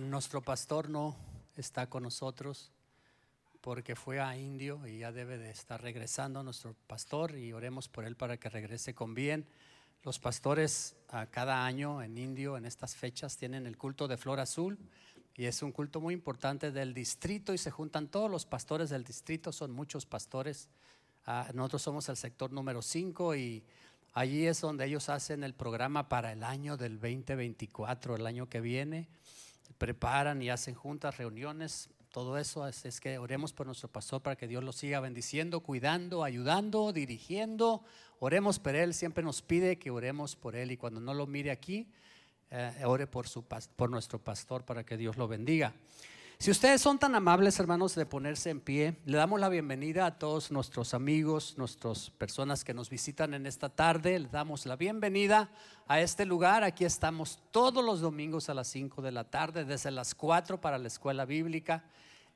Nuestro pastor no está con nosotros porque fue a Indio y ya debe de estar regresando nuestro pastor y oremos por él para que regrese con bien. Los pastores ah, cada año en Indio en estas fechas tienen el culto de Flor Azul y es un culto muy importante del distrito y se juntan todos los pastores del distrito, son muchos pastores. Ah, nosotros somos el sector número 5 y allí es donde ellos hacen el programa para el año del 2024, el año que viene preparan y hacen juntas, reuniones, todo eso. Es, que oremos por nuestro pastor para que Dios lo siga bendiciendo, cuidando, ayudando, dirigiendo. Oremos por él, siempre nos pide que oremos por él y cuando no lo mire aquí, eh, ore por, su, por nuestro pastor para que Dios lo bendiga. Si ustedes son tan amables, hermanos, de ponerse en pie, le damos la bienvenida a todos nuestros amigos, nuestras personas que nos visitan en esta tarde. Le damos la bienvenida a este lugar. Aquí estamos todos los domingos a las 5 de la tarde, desde las 4 para la escuela bíblica.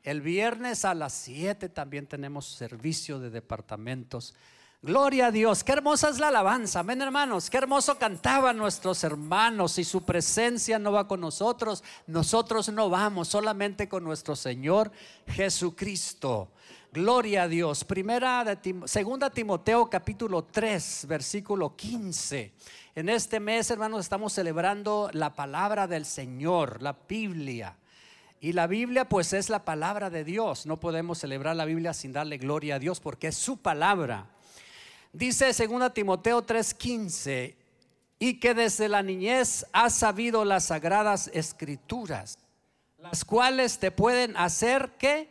El viernes a las 7 también tenemos servicio de departamentos. Gloria a Dios, qué hermosa es la alabanza, amén hermanos, qué hermoso cantaban nuestros hermanos y su presencia no va con nosotros, nosotros no vamos solamente con nuestro Señor Jesucristo. Gloria a Dios. Primera de segunda Timoteo capítulo 3, versículo 15. En este mes, hermanos, estamos celebrando la palabra del Señor, la Biblia. Y la Biblia pues es la palabra de Dios. No podemos celebrar la Biblia sin darle gloria a Dios porque es su palabra. Dice 2 Timoteo 3:15, y que desde la niñez has sabido las sagradas escrituras, las cuales te pueden hacer que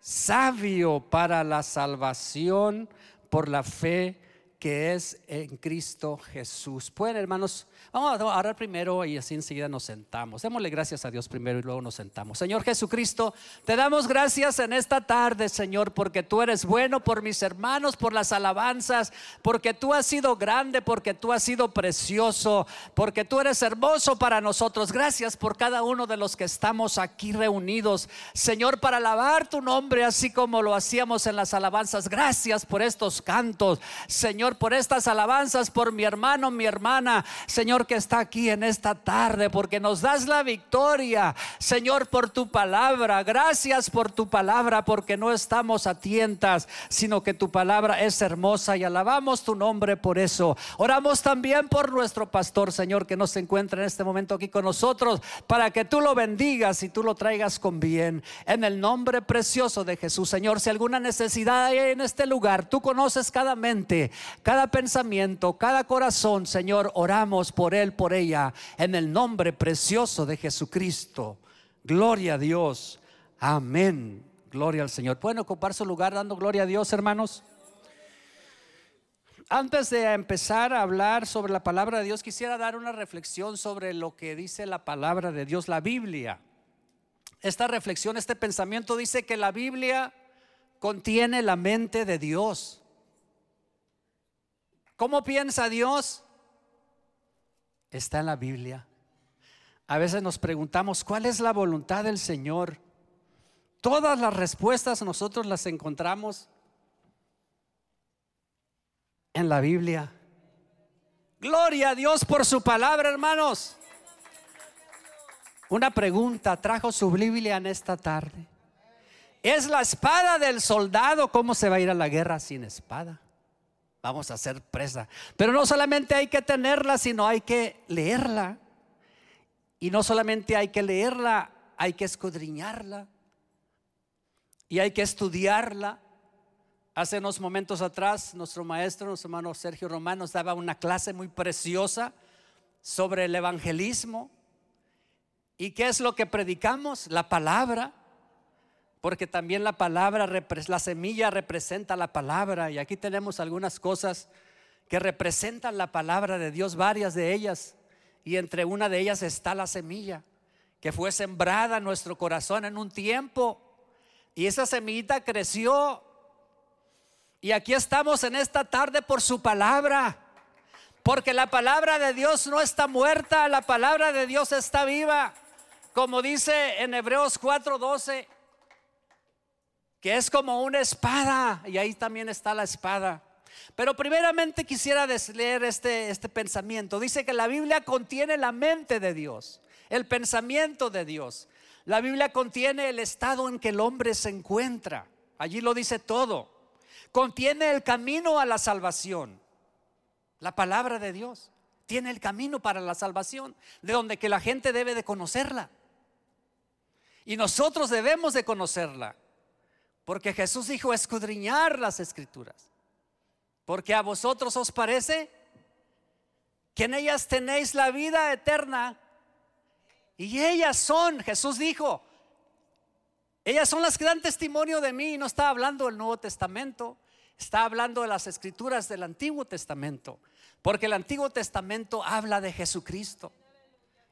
sabio para la salvación por la fe que es en Cristo Jesús. Pueden, hermanos, vamos a orar primero y así enseguida nos sentamos. Démosle gracias a Dios primero y luego nos sentamos. Señor Jesucristo, te damos gracias en esta tarde, Señor, porque tú eres bueno por mis hermanos, por las alabanzas, porque tú has sido grande, porque tú has sido precioso, porque tú eres hermoso para nosotros. Gracias por cada uno de los que estamos aquí reunidos, Señor, para alabar tu nombre, así como lo hacíamos en las alabanzas. Gracias por estos cantos, Señor por estas alabanzas, por mi hermano, mi hermana, Señor, que está aquí en esta tarde, porque nos das la victoria, Señor, por tu palabra. Gracias por tu palabra, porque no estamos a tientas, sino que tu palabra es hermosa y alabamos tu nombre por eso. Oramos también por nuestro pastor, Señor, que nos encuentra en este momento aquí con nosotros, para que tú lo bendigas y tú lo traigas con bien. En el nombre precioso de Jesús, Señor, si alguna necesidad hay en este lugar, tú conoces cada mente, cada pensamiento, cada corazón, Señor, oramos por él, por ella, en el nombre precioso de Jesucristo. Gloria a Dios. Amén. Gloria al Señor. ¿Pueden ocupar su lugar dando gloria a Dios, hermanos? Antes de empezar a hablar sobre la palabra de Dios, quisiera dar una reflexión sobre lo que dice la palabra de Dios, la Biblia. Esta reflexión, este pensamiento dice que la Biblia contiene la mente de Dios. ¿Cómo piensa Dios? Está en la Biblia. A veces nos preguntamos, ¿cuál es la voluntad del Señor? Todas las respuestas nosotros las encontramos en la Biblia. Gloria a Dios por su palabra, hermanos. Una pregunta, trajo su Biblia en esta tarde. ¿Es la espada del soldado? ¿Cómo se va a ir a la guerra sin espada? Vamos a ser presa. Pero no solamente hay que tenerla, sino hay que leerla. Y no solamente hay que leerla, hay que escudriñarla. Y hay que estudiarla. Hace unos momentos atrás, nuestro maestro, nuestro hermano Sergio Román, nos daba una clase muy preciosa sobre el evangelismo. ¿Y qué es lo que predicamos? La palabra porque también la palabra, la semilla representa la palabra y aquí tenemos algunas cosas que representan la palabra de Dios, varias de ellas, y entre una de ellas está la semilla que fue sembrada en nuestro corazón en un tiempo y esa semillita creció y aquí estamos en esta tarde por su palabra. Porque la palabra de Dios no está muerta, la palabra de Dios está viva. Como dice en Hebreos 4:12, que es como una espada, y ahí también está la espada. Pero primeramente quisiera leer este, este pensamiento. Dice que la Biblia contiene la mente de Dios. el pensamiento de Dios. La Biblia contiene el estado en que el hombre se encuentra. Allí lo dice todo. Contiene el camino a la salvación. La palabra de Dios tiene el camino para la salvación, de donde que la gente debe de conocerla. Y nosotros debemos de conocerla. Porque Jesús dijo escudriñar las escrituras. Porque a vosotros os parece que en ellas tenéis la vida eterna. Y ellas son, Jesús dijo, ellas son las que dan testimonio de mí. No está hablando del Nuevo Testamento, está hablando de las escrituras del Antiguo Testamento. Porque el Antiguo Testamento habla de Jesucristo.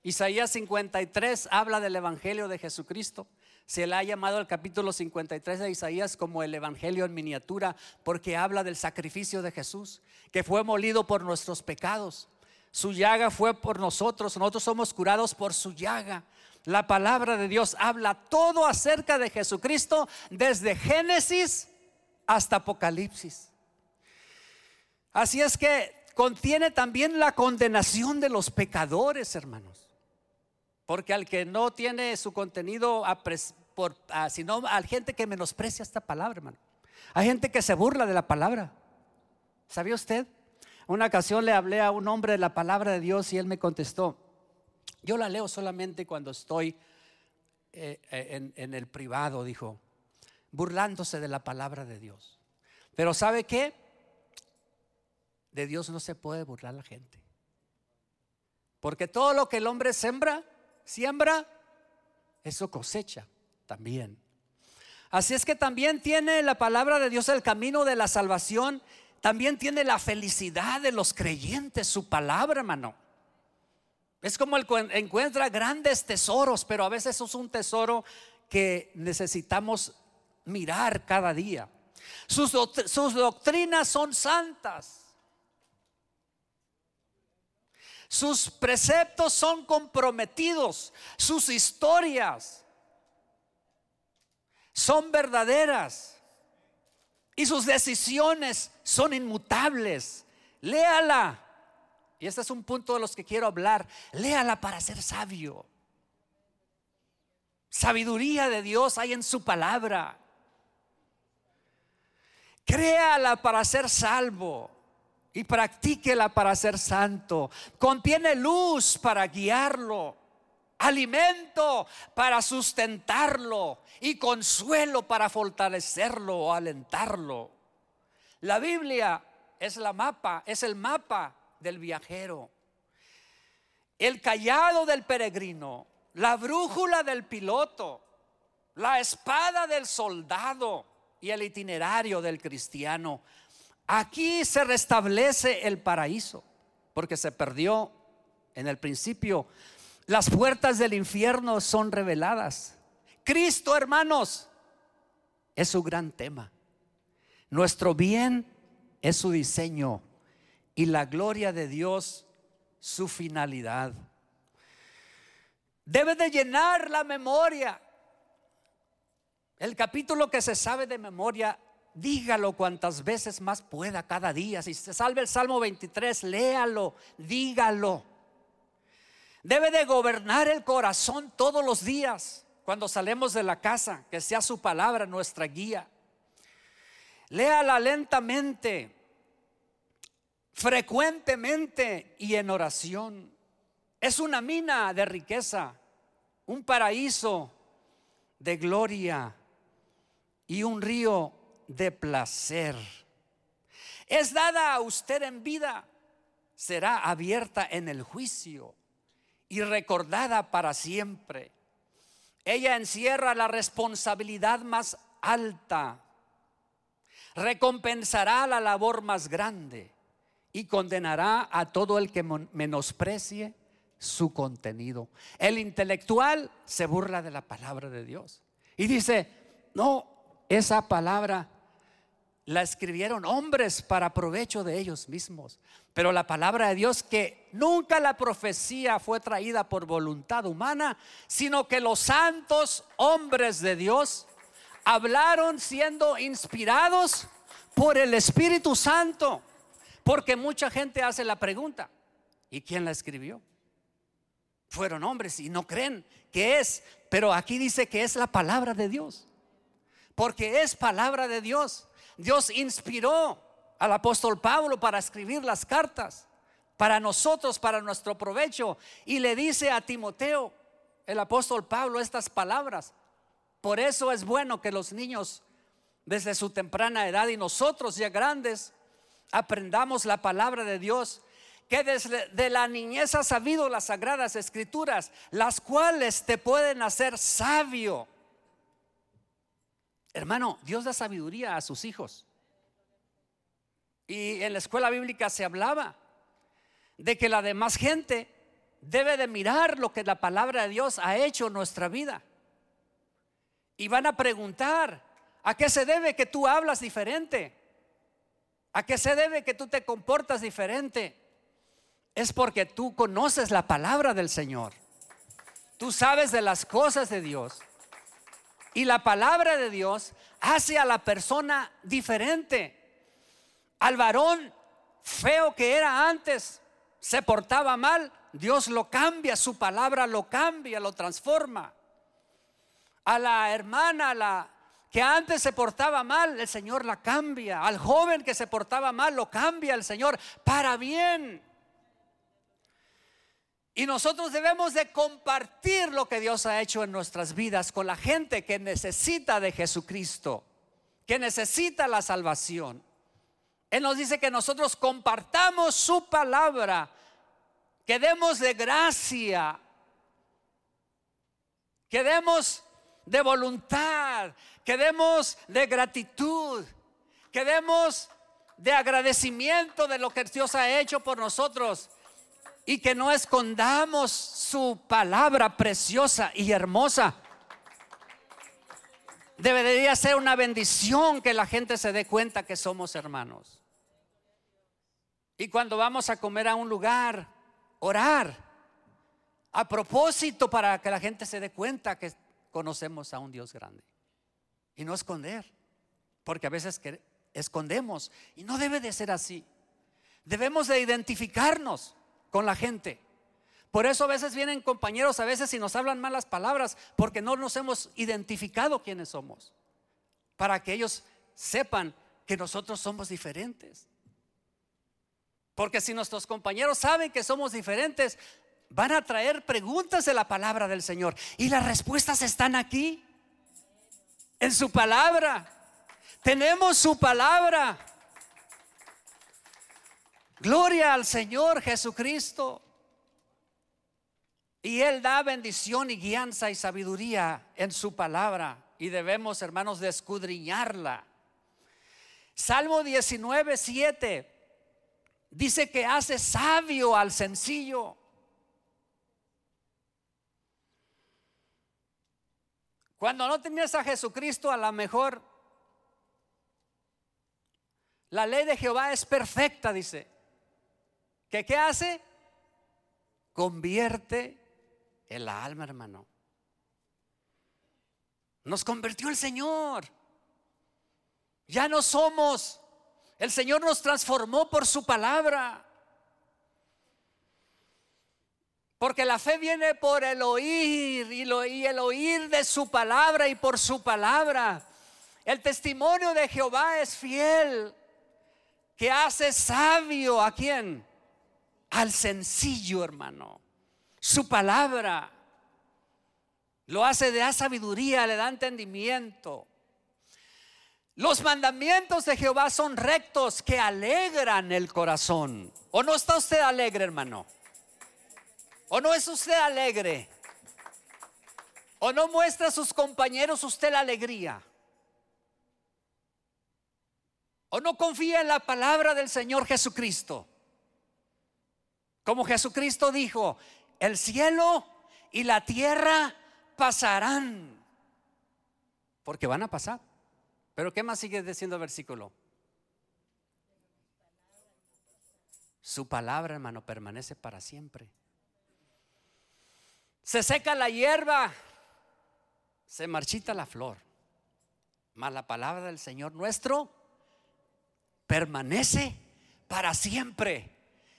Isaías 53 habla del Evangelio de Jesucristo. Se le ha llamado el capítulo 53 de Isaías como el Evangelio en miniatura porque habla del sacrificio de Jesús, que fue molido por nuestros pecados. Su llaga fue por nosotros, nosotros somos curados por su llaga. La palabra de Dios habla todo acerca de Jesucristo desde Génesis hasta Apocalipsis. Así es que contiene también la condenación de los pecadores, hermanos. Porque al que no tiene su contenido, por, ah, sino al gente que menosprecia esta palabra, hermano. Hay gente que se burla de la palabra. ¿Sabía usted? Una ocasión le hablé a un hombre de la palabra de Dios y él me contestó, yo la leo solamente cuando estoy eh, eh, en, en el privado, dijo, burlándose de la palabra de Dios. Pero ¿sabe qué? De Dios no se puede burlar la gente. Porque todo lo que el hombre sembra, siembra, eso cosecha también. Así es que también tiene la palabra de Dios el camino de la salvación, también tiene la felicidad de los creyentes, su palabra, hermano. Es como el encuentra grandes tesoros, pero a veces es un tesoro que necesitamos mirar cada día. Sus, sus doctrinas son santas. Sus preceptos son comprometidos. Sus historias son verdaderas. Y sus decisiones son inmutables. Léala. Y este es un punto de los que quiero hablar. Léala para ser sabio. Sabiduría de Dios hay en su palabra. Créala para ser salvo y practíquela para ser santo. Contiene luz para guiarlo, alimento para sustentarlo y consuelo para fortalecerlo o alentarlo. La Biblia es la mapa, es el mapa del viajero. El callado del peregrino, la brújula del piloto, la espada del soldado y el itinerario del cristiano Aquí se restablece el paraíso, porque se perdió en el principio. Las puertas del infierno son reveladas. Cristo, hermanos, es su gran tema. Nuestro bien es su diseño y la gloria de Dios su finalidad. Debe de llenar la memoria. El capítulo que se sabe de memoria dígalo cuantas veces más pueda cada día. Si se salve el Salmo 23, léalo, dígalo. Debe de gobernar el corazón todos los días cuando salemos de la casa, que sea su palabra nuestra guía. Léala lentamente, frecuentemente y en oración. Es una mina de riqueza, un paraíso de gloria y un río de placer. Es dada a usted en vida, será abierta en el juicio y recordada para siempre. Ella encierra la responsabilidad más alta, recompensará la labor más grande y condenará a todo el que menosprecie su contenido. El intelectual se burla de la palabra de Dios y dice, no, esa palabra la escribieron hombres para provecho de ellos mismos. Pero la palabra de Dios que nunca la profecía fue traída por voluntad humana, sino que los santos hombres de Dios hablaron siendo inspirados por el Espíritu Santo. Porque mucha gente hace la pregunta, ¿y quién la escribió? fueron hombres y no creen que es, pero aquí dice que es la palabra de Dios. Porque es palabra de Dios. Dios inspiró al apóstol Pablo para escribir las cartas para nosotros, para nuestro provecho. Y le dice a Timoteo, el apóstol Pablo, estas palabras. Por eso es bueno que los niños desde su temprana edad y nosotros ya grandes aprendamos la palabra de Dios que desde de la niñez has sabido las sagradas escrituras, las cuales te pueden hacer sabio. Hermano, Dios da sabiduría a sus hijos. Y en la escuela bíblica se hablaba de que la demás gente debe de mirar lo que la palabra de Dios ha hecho en nuestra vida. Y van a preguntar, ¿a qué se debe que tú hablas diferente? ¿A qué se debe que tú te comportas diferente? Es porque tú conoces la palabra del Señor. Tú sabes de las cosas de Dios. Y la palabra de Dios hace a la persona diferente. Al varón feo que era antes, se portaba mal, Dios lo cambia, su palabra lo cambia, lo transforma. A la hermana, la que antes se portaba mal, el Señor la cambia. Al joven que se portaba mal, lo cambia el Señor para bien. Y nosotros debemos de compartir lo que Dios ha hecho en nuestras vidas con la gente que necesita de Jesucristo, que necesita la salvación. Él nos dice que nosotros compartamos su palabra, que demos de gracia, que demos de voluntad, que demos de gratitud, que demos de agradecimiento de lo que Dios ha hecho por nosotros y que no escondamos su palabra preciosa y hermosa. Debería ser una bendición que la gente se dé cuenta que somos hermanos. Y cuando vamos a comer a un lugar, orar a propósito para que la gente se dé cuenta que conocemos a un Dios grande. Y no esconder, porque a veces que escondemos y no debe de ser así. Debemos de identificarnos con la gente. Por eso a veces vienen compañeros, a veces y nos hablan malas palabras, porque no nos hemos identificado quiénes somos. Para que ellos sepan que nosotros somos diferentes. Porque si nuestros compañeros saben que somos diferentes, van a traer preguntas de la palabra del Señor. Y las respuestas están aquí, en su palabra. Tenemos su palabra. Gloria al Señor Jesucristo. Y Él da bendición y guianza y sabiduría en su palabra. Y debemos, hermanos, de escudriñarla. Salmo 19, 7 dice que hace sabio al sencillo. Cuando no tenías a Jesucristo, a lo mejor la ley de Jehová es perfecta, dice. ¿Que qué hace? Convierte el alma, hermano. Nos convirtió el Señor. Ya no somos el Señor nos transformó por su palabra. Porque la fe viene por el oír y, el oír de su palabra y por su palabra. El testimonio de Jehová es fiel, que hace sabio a quien? Al sencillo, hermano. Su palabra lo hace de sabiduría, le da entendimiento. Los mandamientos de Jehová son rectos que alegran el corazón. ¿O no está usted alegre, hermano? ¿O no es usted alegre? ¿O no muestra a sus compañeros usted la alegría? ¿O no confía en la palabra del Señor Jesucristo? Como Jesucristo dijo, el cielo y la tierra pasarán. Porque van a pasar. Pero ¿qué más sigue diciendo el versículo? Su palabra, hermano, permanece para siempre. Se seca la hierba, se marchita la flor, mas la palabra del Señor nuestro permanece para siempre.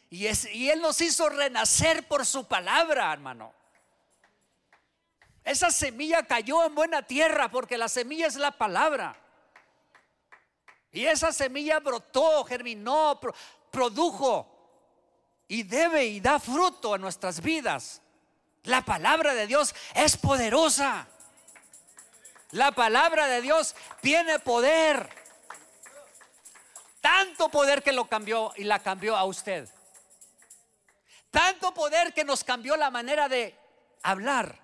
Y, Él nos hizo renacer por su palabra, hermano. esa semilla cayó en buena tierra porque la semilla es la palabra. Y esa semilla brotó, germinó, produjo y debe y da fruto en nuestras vidas. La palabra de Dios es poderosa. La palabra de Dios tiene poder. Tanto poder que lo cambió y la cambió a usted. Tanto poder que nos cambió la manera de hablar.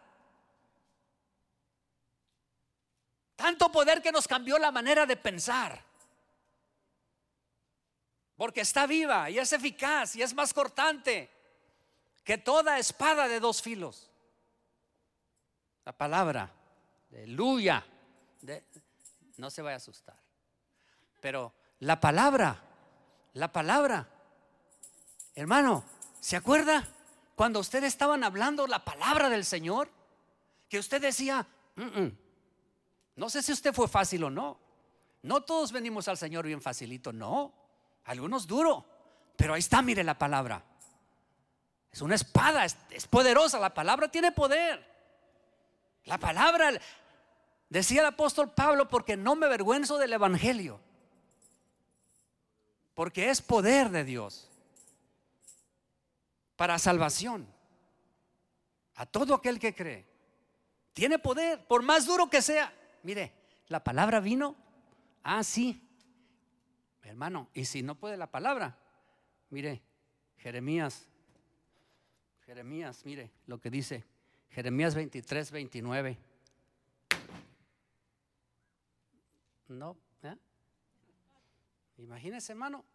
Tanto poder que nos cambió la manera de pensar. Porque está viva y es eficaz y es más cortante que toda espada de dos filos. La palabra, aleluya. no se vaya a asustar. Pero la palabra, la palabra, hermano, ¿se acuerda cuando ustedes estaban hablando la palabra del Señor? Que usted decía, no sé si usted fue fácil o no. No todos venimos al Señor bien facilito, no. Algunos duro. Pero ahí está, mire la palabra. Es una espada, es, poderosa. La palabra tiene poder. La palabra, decía el apóstol Pablo, porque no me avergüenzo del Evangelio. Porque es poder de Dios para salvación a todo aquel que cree. Tiene poder, por más duro que sea. Mire, la palabra vino. Ah, sí. Hermano, y si no puede la palabra, mire, Jeremías Jeremías, mire lo que dice. Jeremías 23, 29. No, ¿eh? Imagínese, hermano.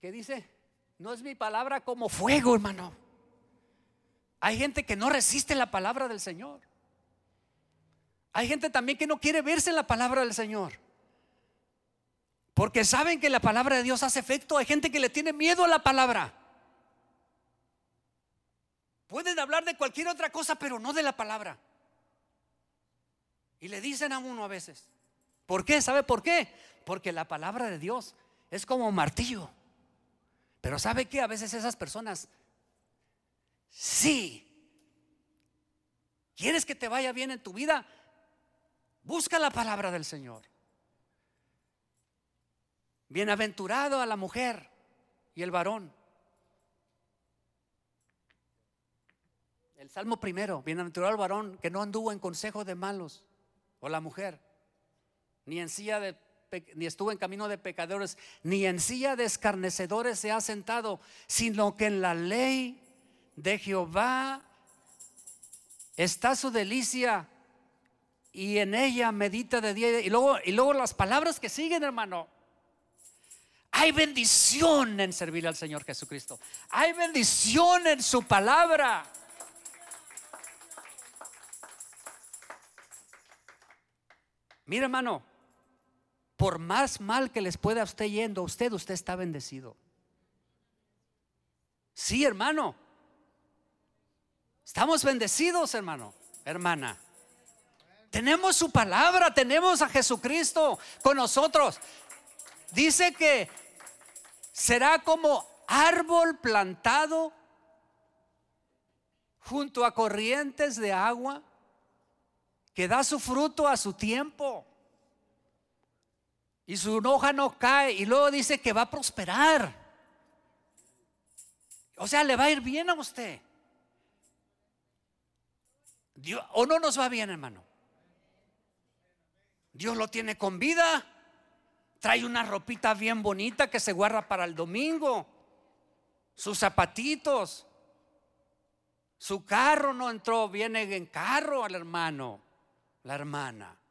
¿Qué dice? No es mi palabra como fuego, hermano. Hay gente que no resiste la palabra del Señor. Hay gente también que no quiere verse en la palabra del Señor. Porque saben que la palabra de Dios hace efecto. Hay gente que le tiene miedo a la palabra. Pueden hablar de cualquier otra cosa, pero no de la palabra. Y le dicen a uno a veces, ¿por qué? ¿Sabe por qué? Porque la palabra de Dios es como martillo. Pero ¿sabe qué? A veces esas personas, sí, ¿quieres que te vaya bien en tu vida? Busca la palabra del Señor. Bienaventurado a la mujer y el varón El Salmo primero, bienaventurado el varón que no anduvo en consejo de malos, o la mujer, ni en silla de ni estuvo en camino de pecadores, ni en silla de escarnecedores se ha sentado, sino que en la ley de Jehová está su delicia y en ella medita de día y luego y luego las palabras que siguen, hermano. Hay bendición en servir al Señor Jesucristo. Hay bendición en su palabra. Mira, hermano, por más mal que les pueda usted yendo a usted, usted está bendecido. Sí, hermano. Estamos bendecidos, hermano, hermana. Tenemos su palabra, tenemos a Jesucristo con nosotros. Dice que será como árbol plantado junto a corrientes de agua que da su fruto a su tiempo. Y su hoja no cae. Y luego dice que va a prosperar. O sea, le va a ir bien a usted. Dios, o no nos va bien, hermano. Dios lo tiene con vida. Trae una ropita bien bonita que se guarda para el domingo. Sus zapatitos. Su carro no entró, viene en carro al hermano la hermana.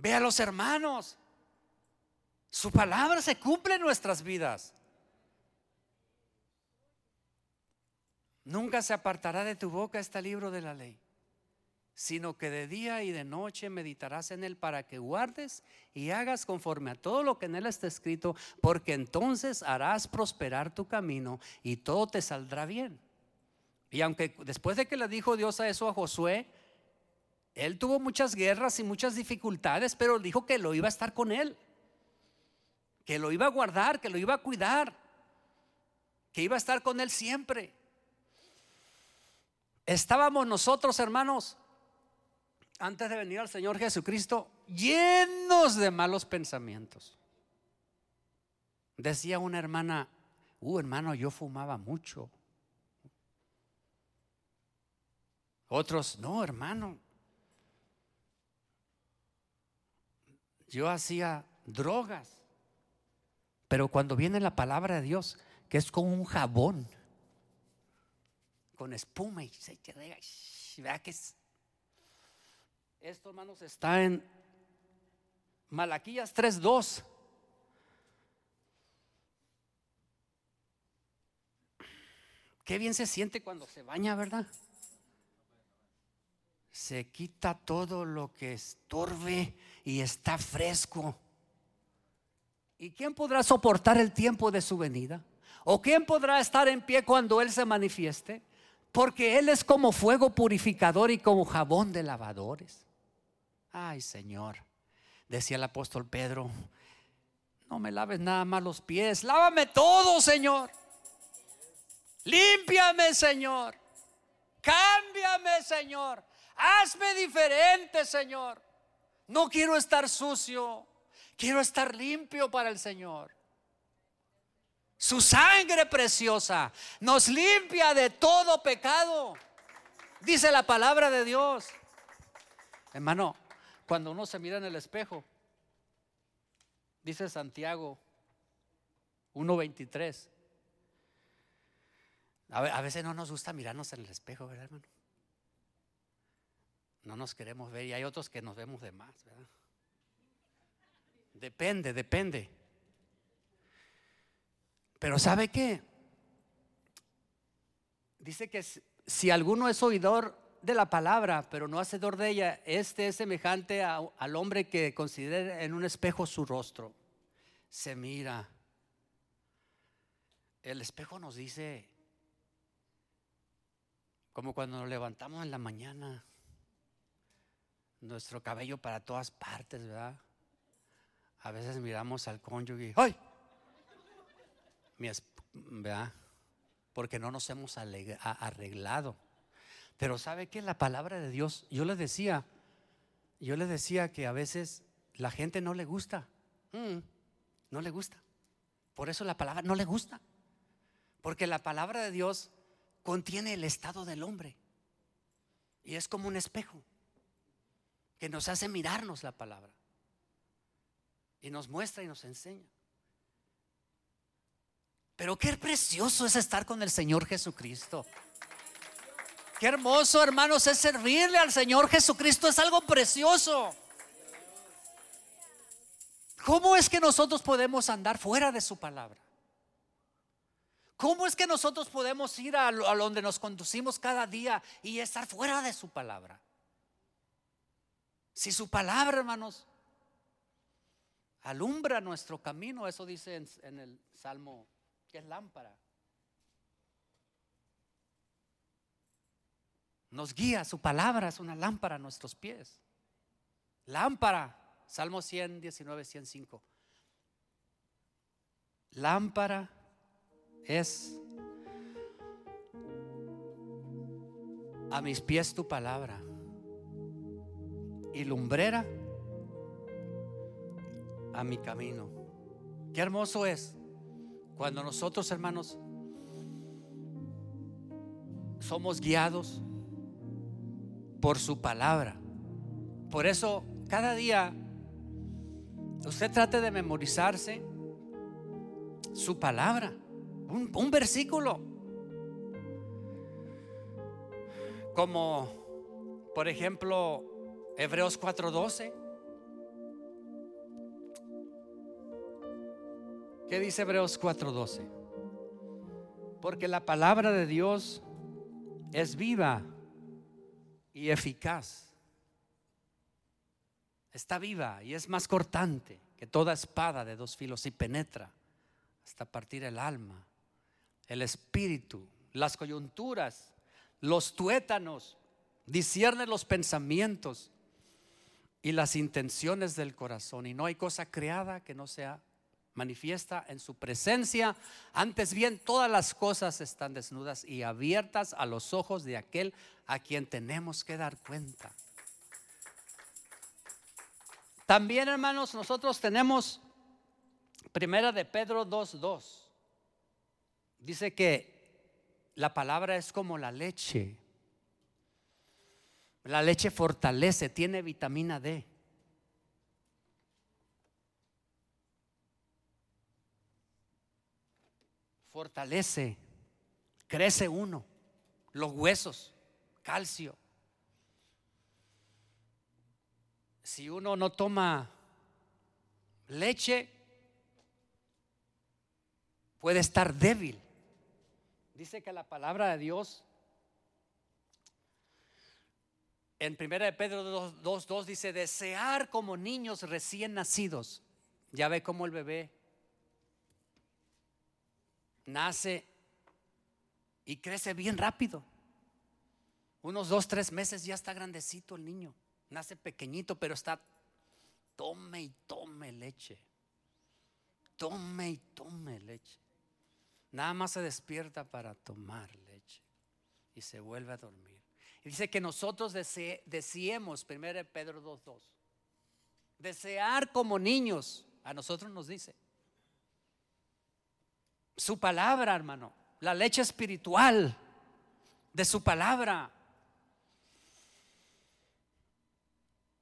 Ve a los hermanos. Su palabra se cumple en nuestras vidas. Nunca se apartará de tu boca este libro de la ley, sino que de día y de noche meditarás en él para que guardes y hagas conforme a todo lo que en él está escrito, porque entonces harás prosperar tu camino y todo te saldrá bien. Y aunque después de que le dijo Dios a eso a Josué, él tuvo muchas guerras y muchas dificultades, pero dijo que lo iba a estar con él, que lo iba a guardar, que lo iba a cuidar, que iba a estar con él siempre. estábamos nosotros, hermanos, antes de venir al Señor Jesucristo, llenos de malos pensamientos. Decía una hermana, uh, hermano, yo fumaba mucho. Otros, no, hermano, yo hacía drogas. Pero cuando viene la palabra de Dios, que es con un jabón, con espuma y se vea que es. Esto, hermanos, está en Malaquías 3:2. Qué bien se siente cuando se baña, ¿verdad? Se quita todo lo que estorbe y está fresco. ¿Y quién podrá soportar el tiempo de su venida? ¿O quién podrá estar en pie cuando Él se manifieste? Porque Él es como fuego purificador y como jabón de lavadores. Ay Señor, decía el apóstol Pedro, no me laves nada más los pies, lávame todo Señor. Límpiame Señor. Cámbiame Señor. Hazme diferente Señor. No quiero estar sucio. Quiero estar limpio para el Señor. Su sangre preciosa nos limpia de todo pecado. Dice la palabra de Dios. Hermano, cuando uno se mira en el espejo, dice Santiago 1.23. A veces no nos gusta mirarnos en el espejo, ¿verdad, hermano? No nos queremos ver y hay otros que nos vemos de más, ¿verdad? Depende, depende. Pero ¿sabe qué? Dice que si alguno es oidor de la palabra, pero no hacedor de ella, este es semejante al hombre que considera en un espejo su rostro. Se mira. El espejo nos dice, como cuando nos levantamos en la mañana, nuestro cabello para todas partes, ¿verdad? A veces miramos al cónyuge, ¡ay! ¿verdad? Porque no nos hemos arreglado. Pero ¿sabe que La palabra de Dios, yo le decía, yo le decía que a veces la gente no le gusta. Mm, no le gusta. Por eso la palabra no le gusta. Porque la palabra de Dios contiene el estado del hombre. Y es como un espejo que nos hace mirarnos la palabra. Y nos muestra y nos enseña. Pero qué precioso es estar con el Señor Jesucristo. Qué hermoso, hermanos, es servirle al Señor Jesucristo. Es algo precioso. ¿Cómo es que nosotros podemos andar fuera de su palabra? ¿Cómo es que nosotros podemos ir a, donde nos conducimos cada día y estar fuera de su palabra? Si su palabra, hermanos, alumbra nuestro camino, eso dice en, el Salmo, que es lámpara. Nos guía, su palabra es una lámpara a nuestros pies. Lámpara, Salmo 119, 105. Lámpara es a mis pies tu palabra y lumbrera a mi camino. Qué hermoso es cuando nosotros, hermanos, somos guiados por su palabra. Por eso, cada día, usted trate de memorizarse su palabra, un, un versículo. Como, por ejemplo, Hebreos 4:12. ¿Qué dice Hebreos 4:12? Porque la palabra de Dios es viva y eficaz. Está viva y es más cortante que toda espada de dos filos y penetra hasta partir el alma, el espíritu, las coyunturas, los tuétanos, discierne los pensamientos y las intenciones del corazón. Y no hay cosa creada que no sea manifiesta en su presencia. Antes bien, todas las cosas están desnudas y abiertas a los ojos de aquel a quien tenemos que dar cuenta. También, hermanos, nosotros tenemos Primera de Pedro 2.2. Dice que la palabra es como la leche. La leche fortalece, tiene vitamina D. Fortalece, crece uno, los huesos, calcio. Si uno no toma leche, puede estar débil. Dice que la palabra de Dios en 1 de Pedro 2.2 dice, desear como niños recién nacidos. Ya ve cómo el bebé nace y crece bien rápido. Unos dos, tres meses ya está grandecito el niño. Nace pequeñito, pero está, tome y tome leche. Tome y tome leche. Nada más se despierta para tomar leche y se vuelve a dormir. Dice que nosotros deseemos, 1 Pedro 2.2, desear como niños, a nosotros nos dice, su palabra, hermano, la leche espiritual de su palabra.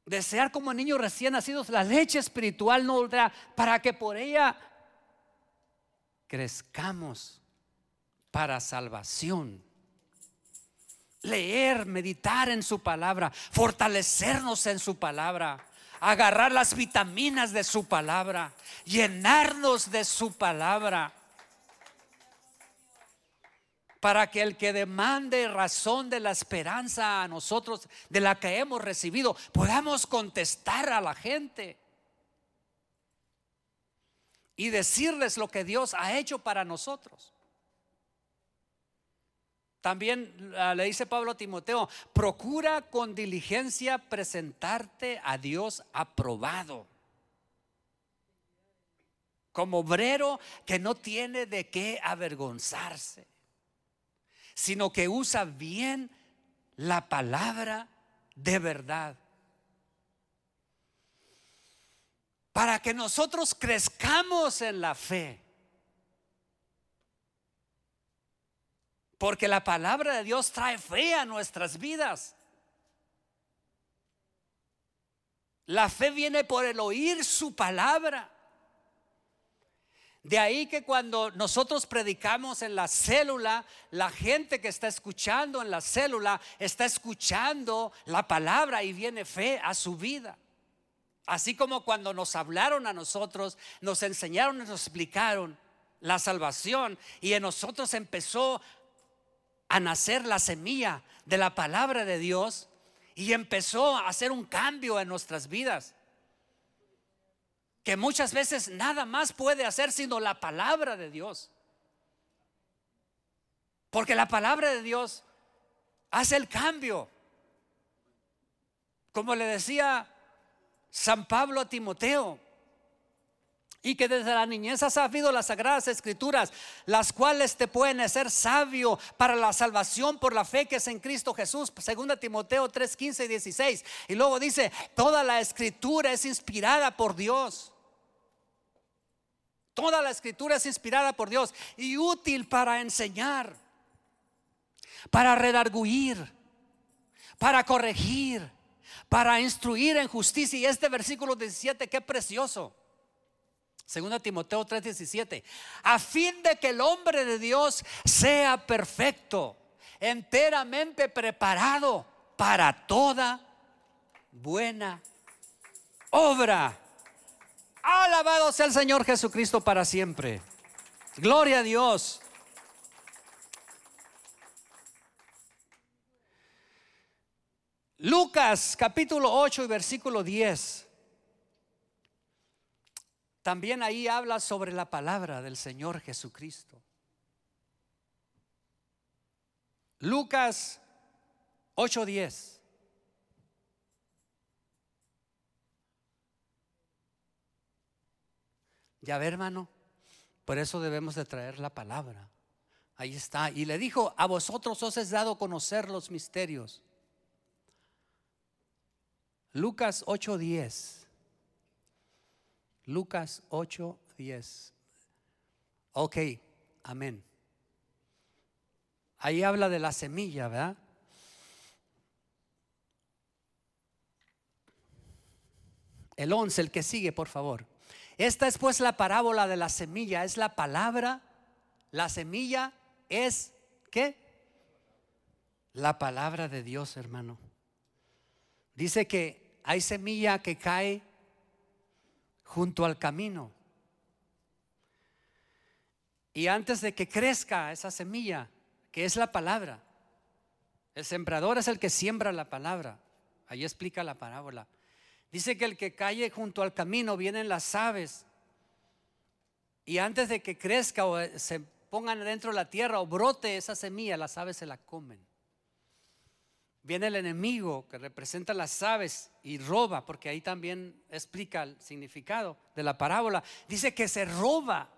Desear como niños recién nacidos la leche espiritual no para que por ella crezcamos para salvación. Leer, meditar en su palabra, fortalecernos en su palabra, agarrar las vitaminas de su palabra, llenarnos de su palabra. Para que el que demande razón de la esperanza a nosotros, de la que hemos recibido, podamos contestar a la gente y decirles lo que Dios ha hecho para nosotros. También ah, le dice Pablo a Timoteo, procura con diligencia presentarte a Dios aprobado. Como obrero que no tiene de qué avergonzarse, sino que usa bien la palabra de verdad. para que nosotros crezcamos en la fe. Porque la palabra de Dios trae fe a nuestras vidas. La fe viene por el oír su palabra. De ahí que cuando nosotros predicamos en la célula, la gente que está escuchando en la célula está escuchando la palabra y viene fe a su vida. Así como cuando nos hablaron a nosotros, nos enseñaron, nos explicaron la salvación y en nosotros empezó a nacer la semilla de la palabra de Dios y empezó a hacer un cambio en nuestras vidas. Que muchas veces nada más puede hacer sino la palabra de Dios. Porque la palabra de Dios hace el cambio. Como le decía San Pablo a Timoteo. Y que desde la niñez has sabido las sagradas escrituras, las cuales te pueden hacer sabio para la salvación por la fe que es en Cristo Jesús. Segunda Timoteo 3, 15 y 16. Y luego dice, toda la escritura es inspirada por Dios. Toda la escritura es inspirada por Dios y útil para enseñar, para redarguir, para corregir para instruir en justicia. Y este versículo 17, qué precioso. Segunda Timoteo 3:17, a fin de que el hombre de Dios sea perfecto, enteramente preparado para toda buena obra. Alabado sea el Señor Jesucristo para siempre. Gloria a Dios. Lucas capítulo 8 y versículo 10. También ahí habla sobre la palabra del Señor Jesucristo. Lucas 8:10. Ya ve, hermano, por eso debemos de traer la palabra. Ahí está. Y le dijo, a vosotros os es dado conocer los misterios. Lucas 8:10. Lucas 8:10. Ok, amén. Ahí habla de la semilla, ¿verdad? El 11, el que sigue, por favor. Esta es pues la parábola de la semilla, es la palabra. La semilla es, ¿qué? La palabra de Dios, hermano. Dice que hay semilla que cae junto al camino. Y antes de que crezca esa semilla, que es la palabra, el sembrador es el que siembra la palabra. Ahí explica la parábola. Dice que el que cae junto al camino vienen las aves. Y antes de que crezca o se pongan dentro de la tierra o brote esa semilla, las aves se la comen. Viene el enemigo que representa las aves y roba, porque ahí también explica el significado de la parábola. Dice que se roba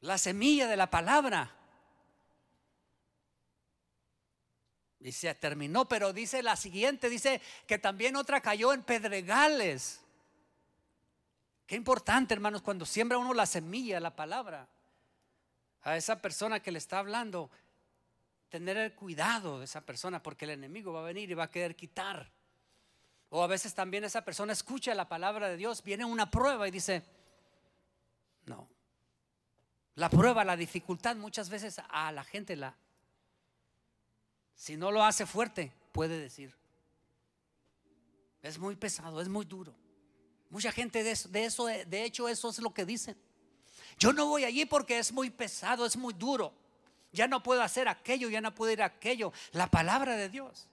la semilla de la palabra. Y se terminó, pero dice la siguiente, dice que también otra cayó en pedregales. Qué importante, hermanos, cuando siembra uno la semilla, la palabra, a esa persona que le está hablando, tener el cuidado de esa persona, porque el enemigo va a venir y va a querer quitar. O a veces también esa persona escucha la palabra de Dios, viene una prueba y dice, no. La prueba, la dificultad, muchas veces a la gente la, si no lo hace fuerte, puede decir. Es muy pesado, es muy duro. Mucha gente de eso, de hecho, eso es lo que dicen. Yo no voy allí porque es muy pesado, es muy duro. Ya no puedo hacer aquello, ya no puedo ir a aquello. La palabra de Dios.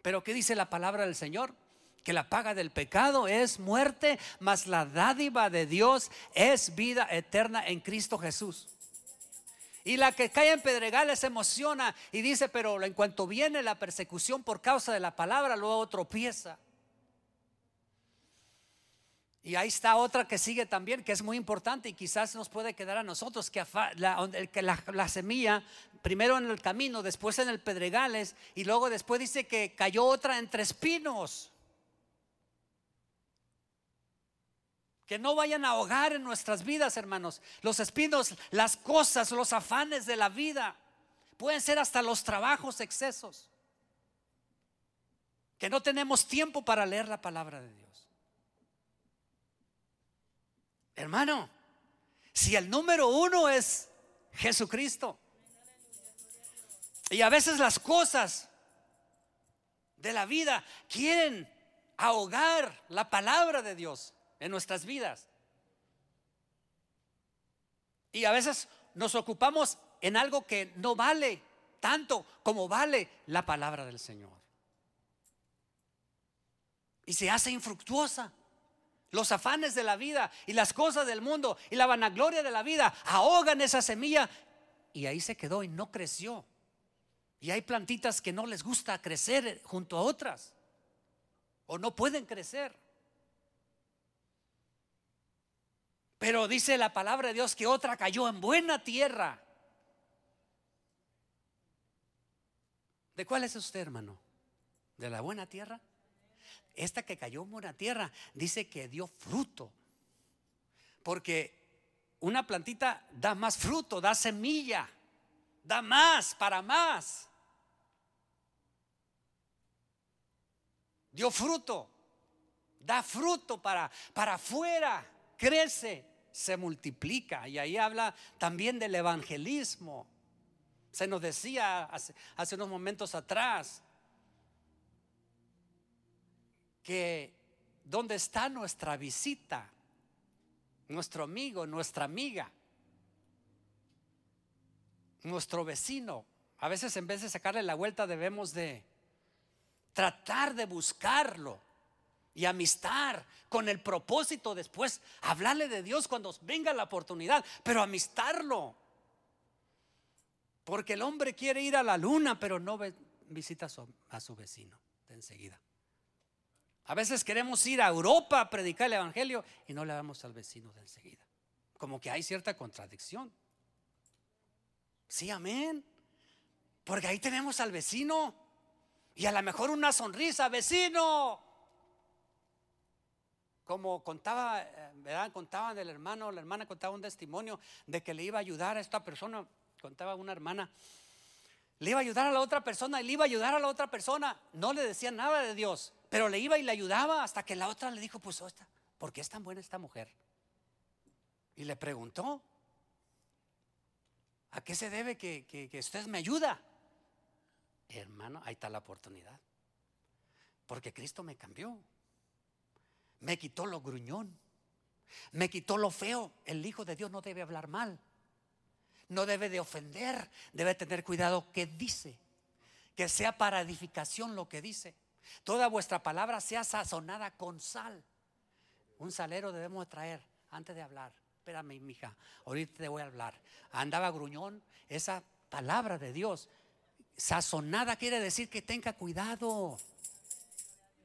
Pero ¿qué dice la palabra del Señor? Que la paga del pecado es muerte, mas la dádiva de Dios es vida eterna en Cristo Jesús. Y la que cae en pedregales se emociona y dice, pero en cuanto viene la persecución por causa de la palabra, luego tropieza. Y ahí está otra que sigue también, que es muy importante y quizás nos puede quedar a nosotros, que la, la, semilla, primero en el camino, después en el pedregales, y luego después dice que cayó otra entre espinos. Que no vayan a ahogar en nuestras vidas, hermanos. Los espinos, las cosas, los afanes de la vida. Pueden ser hasta los trabajos excesos. Que no tenemos tiempo para leer la palabra de Dios. Hermano, si el número uno es Jesucristo. Y a veces las cosas de la vida quieren ahogar la palabra de Dios en nuestras vidas. Y a veces nos ocupamos en algo que no vale tanto como vale la palabra del Señor. Y se hace infructuosa. Los afanes de la vida y las cosas del mundo y la vanagloria de la vida ahogan esa semilla y ahí se quedó y no creció. Y hay plantitas que no les gusta crecer junto a otras o no pueden crecer. Pero dice la palabra de Dios que otra cayó en buena tierra. ¿De cuál es usted, hermano? ¿De la buena tierra? Esta que cayó en buena tierra dice que dio fruto. Porque una plantita da más fruto, da semilla, da más para más. Dio fruto, da fruto para, para afuera, crece se multiplica. Y ahí habla también del evangelismo. Se nos decía hace, unos momentos atrás que ¿dónde está nuestra visita? Nuestro amigo, nuestra amiga, nuestro vecino. A veces en vez de sacarle la vuelta debemos de tratar de buscarlo y amistar con el propósito después hablarle de Dios cuando venga la oportunidad, pero amistarlo. Porque el hombre quiere ir a la luna, pero no visita a su, vecino de enseguida. A veces queremos ir a Europa a predicar el Evangelio y no le damos al vecino de enseguida. Como que hay cierta contradicción. Sí, amén. Porque ahí tenemos al vecino y a lo mejor una sonrisa, vecino. Como contaba, eh, ¿verdad? Contaban del hermano, la hermana contaba un testimonio de que le iba a ayudar a esta persona, contaba una hermana, le iba a ayudar a la otra persona y le iba a ayudar a la otra persona. No le decía nada de Dios, pero le iba y le ayudaba hasta que la otra le dijo, pues, ¿por qué es tan buena esta mujer? Y le preguntó, ¿a qué se debe que, que usted me ayuda? Hermano, ahí está la oportunidad. Porque Cristo me cambió. Me quitó lo gruñón. Me quitó lo feo. El Hijo de Dios no debe hablar mal. No debe de ofender. Debe tener cuidado que dice. Que sea para edificación lo que dice. Toda vuestra palabra sea sazonada con sal. Un salero debemos traer antes de hablar. Espérame, mija, ahorita te voy a hablar. Andaba gruñón, esa palabra de Dios Sazonada quiere decir que tenga cuidado.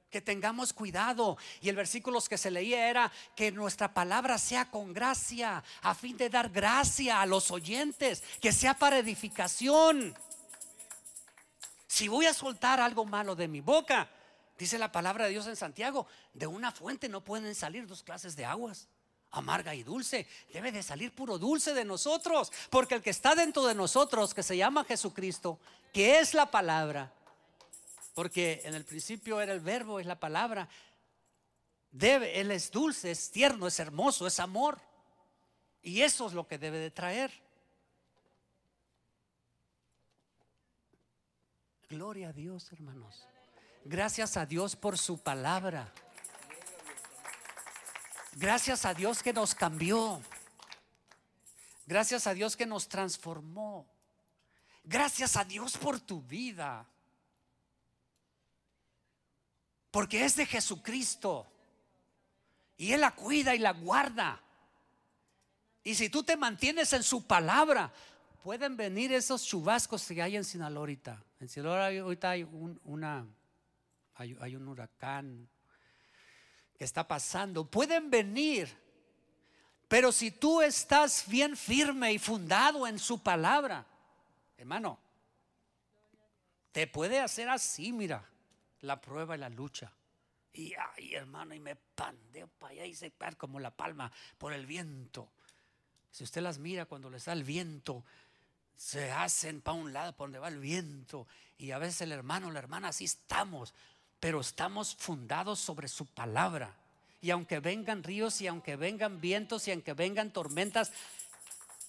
Que tengamos cuidado. Y el versículo que se leía era que nuestra palabra sea con gracia, a fin de dar gracia a los oyentes, que sea para edificación. Si voy a soltar algo malo de mi boca, dice la palabra de Dios en Santiago, de una fuente no pueden salir dos clases de aguas amarga y dulce. Debe de salir puro dulce de nosotros, porque el que está dentro de nosotros, que se llama Jesucristo, que es la palabra, porque en el principio era el verbo, es la palabra, debe, Él es dulce, es tierno, es hermoso, es amor. Y eso es lo que debe de traer. Gloria a Dios, hermanos. Gracias a Dios por su palabra. Gracias a Dios que nos cambió. Gracias a Dios que nos transformó. Gracias a Dios por tu vida. Porque es de Jesucristo. Y Él la cuida y la guarda. Y si tú te mantienes en su palabra, pueden venir esos chubascos que hay en Sinaloa. En ahorita hay un, una, hay un huracán, que está pasando pueden venir, pero si tú estás bien firme y fundado en su palabra, hermano, te puede hacer así, mira, la prueba y la lucha. Y ay, hermano, y me pandeo para allá y se como la palma por el viento. Si usted las mira cuando les da el viento, se hacen para un lado, por donde va el viento. Y a veces el hermano, la hermana, así estamos pero estamos fundados sobre su palabra. Y aunque vengan ríos y aunque vengan vientos y aunque vengan tormentas,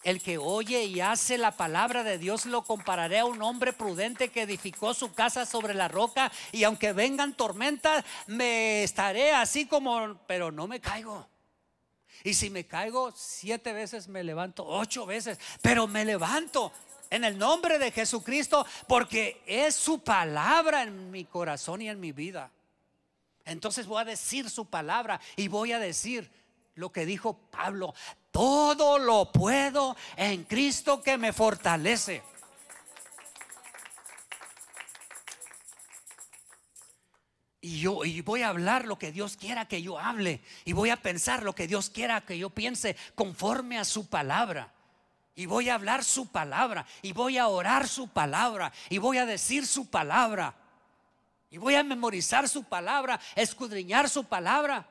el que oye y hace la palabra de Dios lo compararé a un hombre prudente que edificó su casa sobre la roca y aunque vengan tormentas me estaré así como, pero no me caigo. Y si me caigo siete veces me levanto, ocho veces, pero me levanto en el nombre de Jesucristo, porque es su palabra en mi corazón y en mi vida. Entonces voy a decir su palabra y voy a decir lo que dijo Pablo, todo lo puedo en Cristo que me fortalece. Y yo y voy a hablar lo que Dios quiera que yo hable. Y voy a pensar lo que Dios quiera que yo piense conforme a su palabra. Y voy a hablar su palabra. Y voy a orar su palabra. Y voy a decir su palabra. Y voy a memorizar su palabra, escudriñar su palabra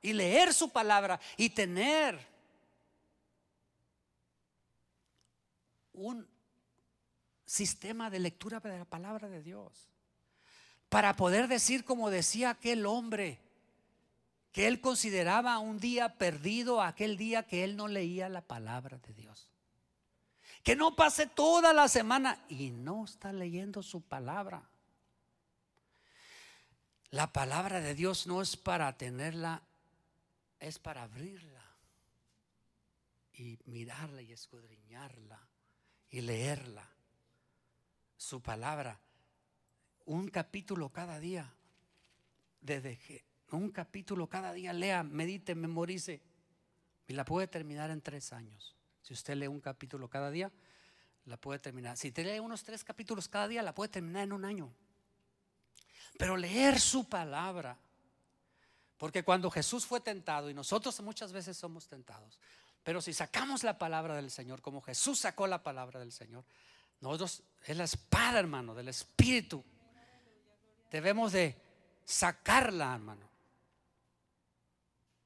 y leer su palabra y tener un sistema de lectura de la palabra de Dios. Para poder decir como decía aquel hombre, que él consideraba un día perdido aquel día que él no leía la palabra de Dios. Que no pase toda la semana y no está leyendo su palabra. La palabra de Dios no es para tenerla, es para abrirla y mirarla y escudriñarla y leerla. Su palabra, un capítulo cada día, desde un capítulo cada día lea, medite, memorice y la puede terminar en tres años. Si usted lee un capítulo cada día, la puede terminar. Si te lee unos tres capítulos cada día, la puede terminar en un año. Pero leer su palabra Porque cuando Jesús fue tentado, y nosotros muchas veces somos tentados, pero si sacamos la palabra del Señor, como Jesús sacó la palabra del Señor, nosotros es la espada, hermano, del Espíritu. Debemos de sacarla, hermano.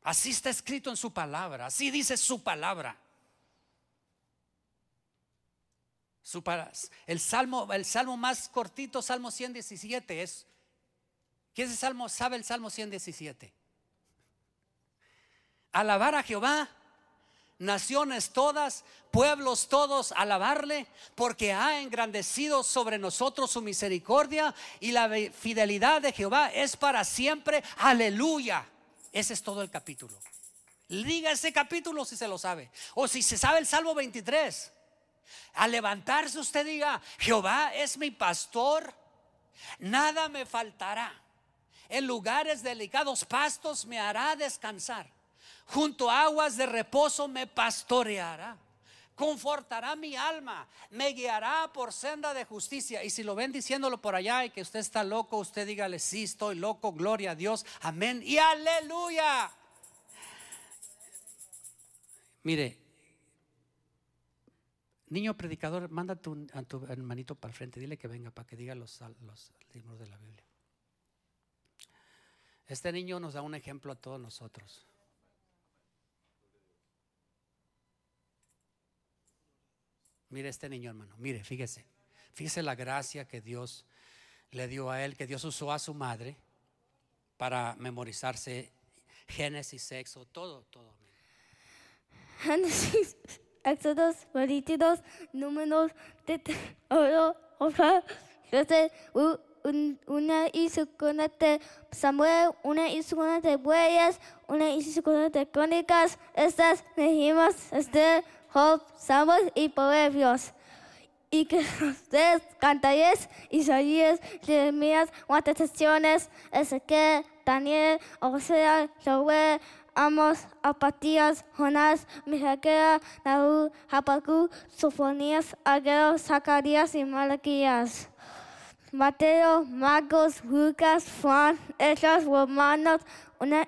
Así está escrito en su palabra, así dice su palabra. El, salmo, el salmo más cortito, Salmo 117, es. ¿Quién es el salmo? ¿Sabe el Salmo 117? Alabar a Jehová, naciones todas, pueblos todos, alabarle, porque ha engrandecido sobre nosotros su misericordia y la fidelidad de Jehová es para siempre. Aleluya. Ese es todo el capítulo. Diga ese capítulo si se lo sabe. O si se sabe el Salmo 23. Al levantarse usted diga, Jehová es mi pastor, nada me faltará. En lugares delicados pastos me hará descansar. Junto a aguas de reposo me pastoreará. Confortará mi alma, me guiará por senda de justicia. Y si lo ven diciéndolo por allá y que usted está loco, usted dígale, sí, estoy loco, gloria a Dios, amén y aleluya. Mire, Niño predicador, manda a tu, hermanito para el frente, dile que venga para que diga los, los libros de la Biblia. Este niño nos da un ejemplo a todos nosotros. Mire este niño, hermano, mire, fíjese, fíjese la gracia que Dios le dio a él, que Dios usó a su madre para memorizarse Génesis, sexo, todo, todo. Génesis. Éxodos, Levíticos, Números, Oro, Ofa, una y segunda de Samuel, una y segunda de Bueyes, una y segunda de Crónicas, estas Nehemías, Esther, Job, Samuel y Proverbios. Y que ustedes cantáis Isaías, Jeremías, Lamentaciones, Ezequiel, Daniel, Osea, Joel, Amos, Apatías, Jonás, Mijaquea, Nahú, Habacuc, Sofonías, Ageo, Zacarías y Malaquías. Mateo, Marcos, Lucas, Juan, Hechos, Romanos, una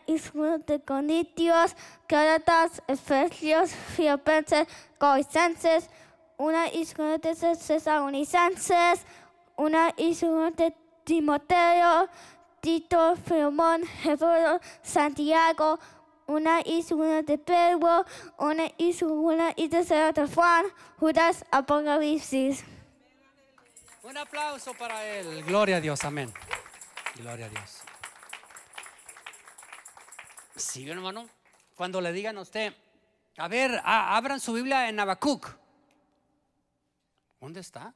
de Corintios, Gálatas, Efesios, Filipenses, Colosenses, una isla de Cesaronicenses, una de Timoteo, Tito, Filemón, Hebreo, Santiago, una y de Pedro, una y segunda y tercera de Juan, Judas, Apocalipsis. Un aplauso para él. Gloria a Dios, amén. Gloria a Dios. Sí, hermano. Cuando le digan a usted, a ver, abran su Biblia en Habacuc. ¿Dónde está?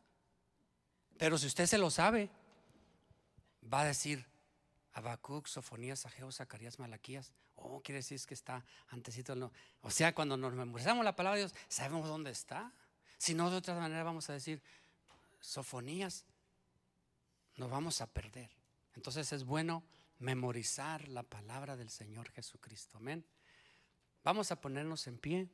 Pero si usted se lo sabe, va a decir Habacuc, Sofonías, Ageo, Zacarías, Malaquías. Oh, quiere decir que está antesito. O sea, cuando nos memorizamos la palabra de Dios, sabemos dónde está. Si no, de otra manera vamos a decir, sofonías, nos vamos a perder. Entonces es bueno memorizar la palabra del Señor Jesucristo. Amén. Vamos a ponernos en pie.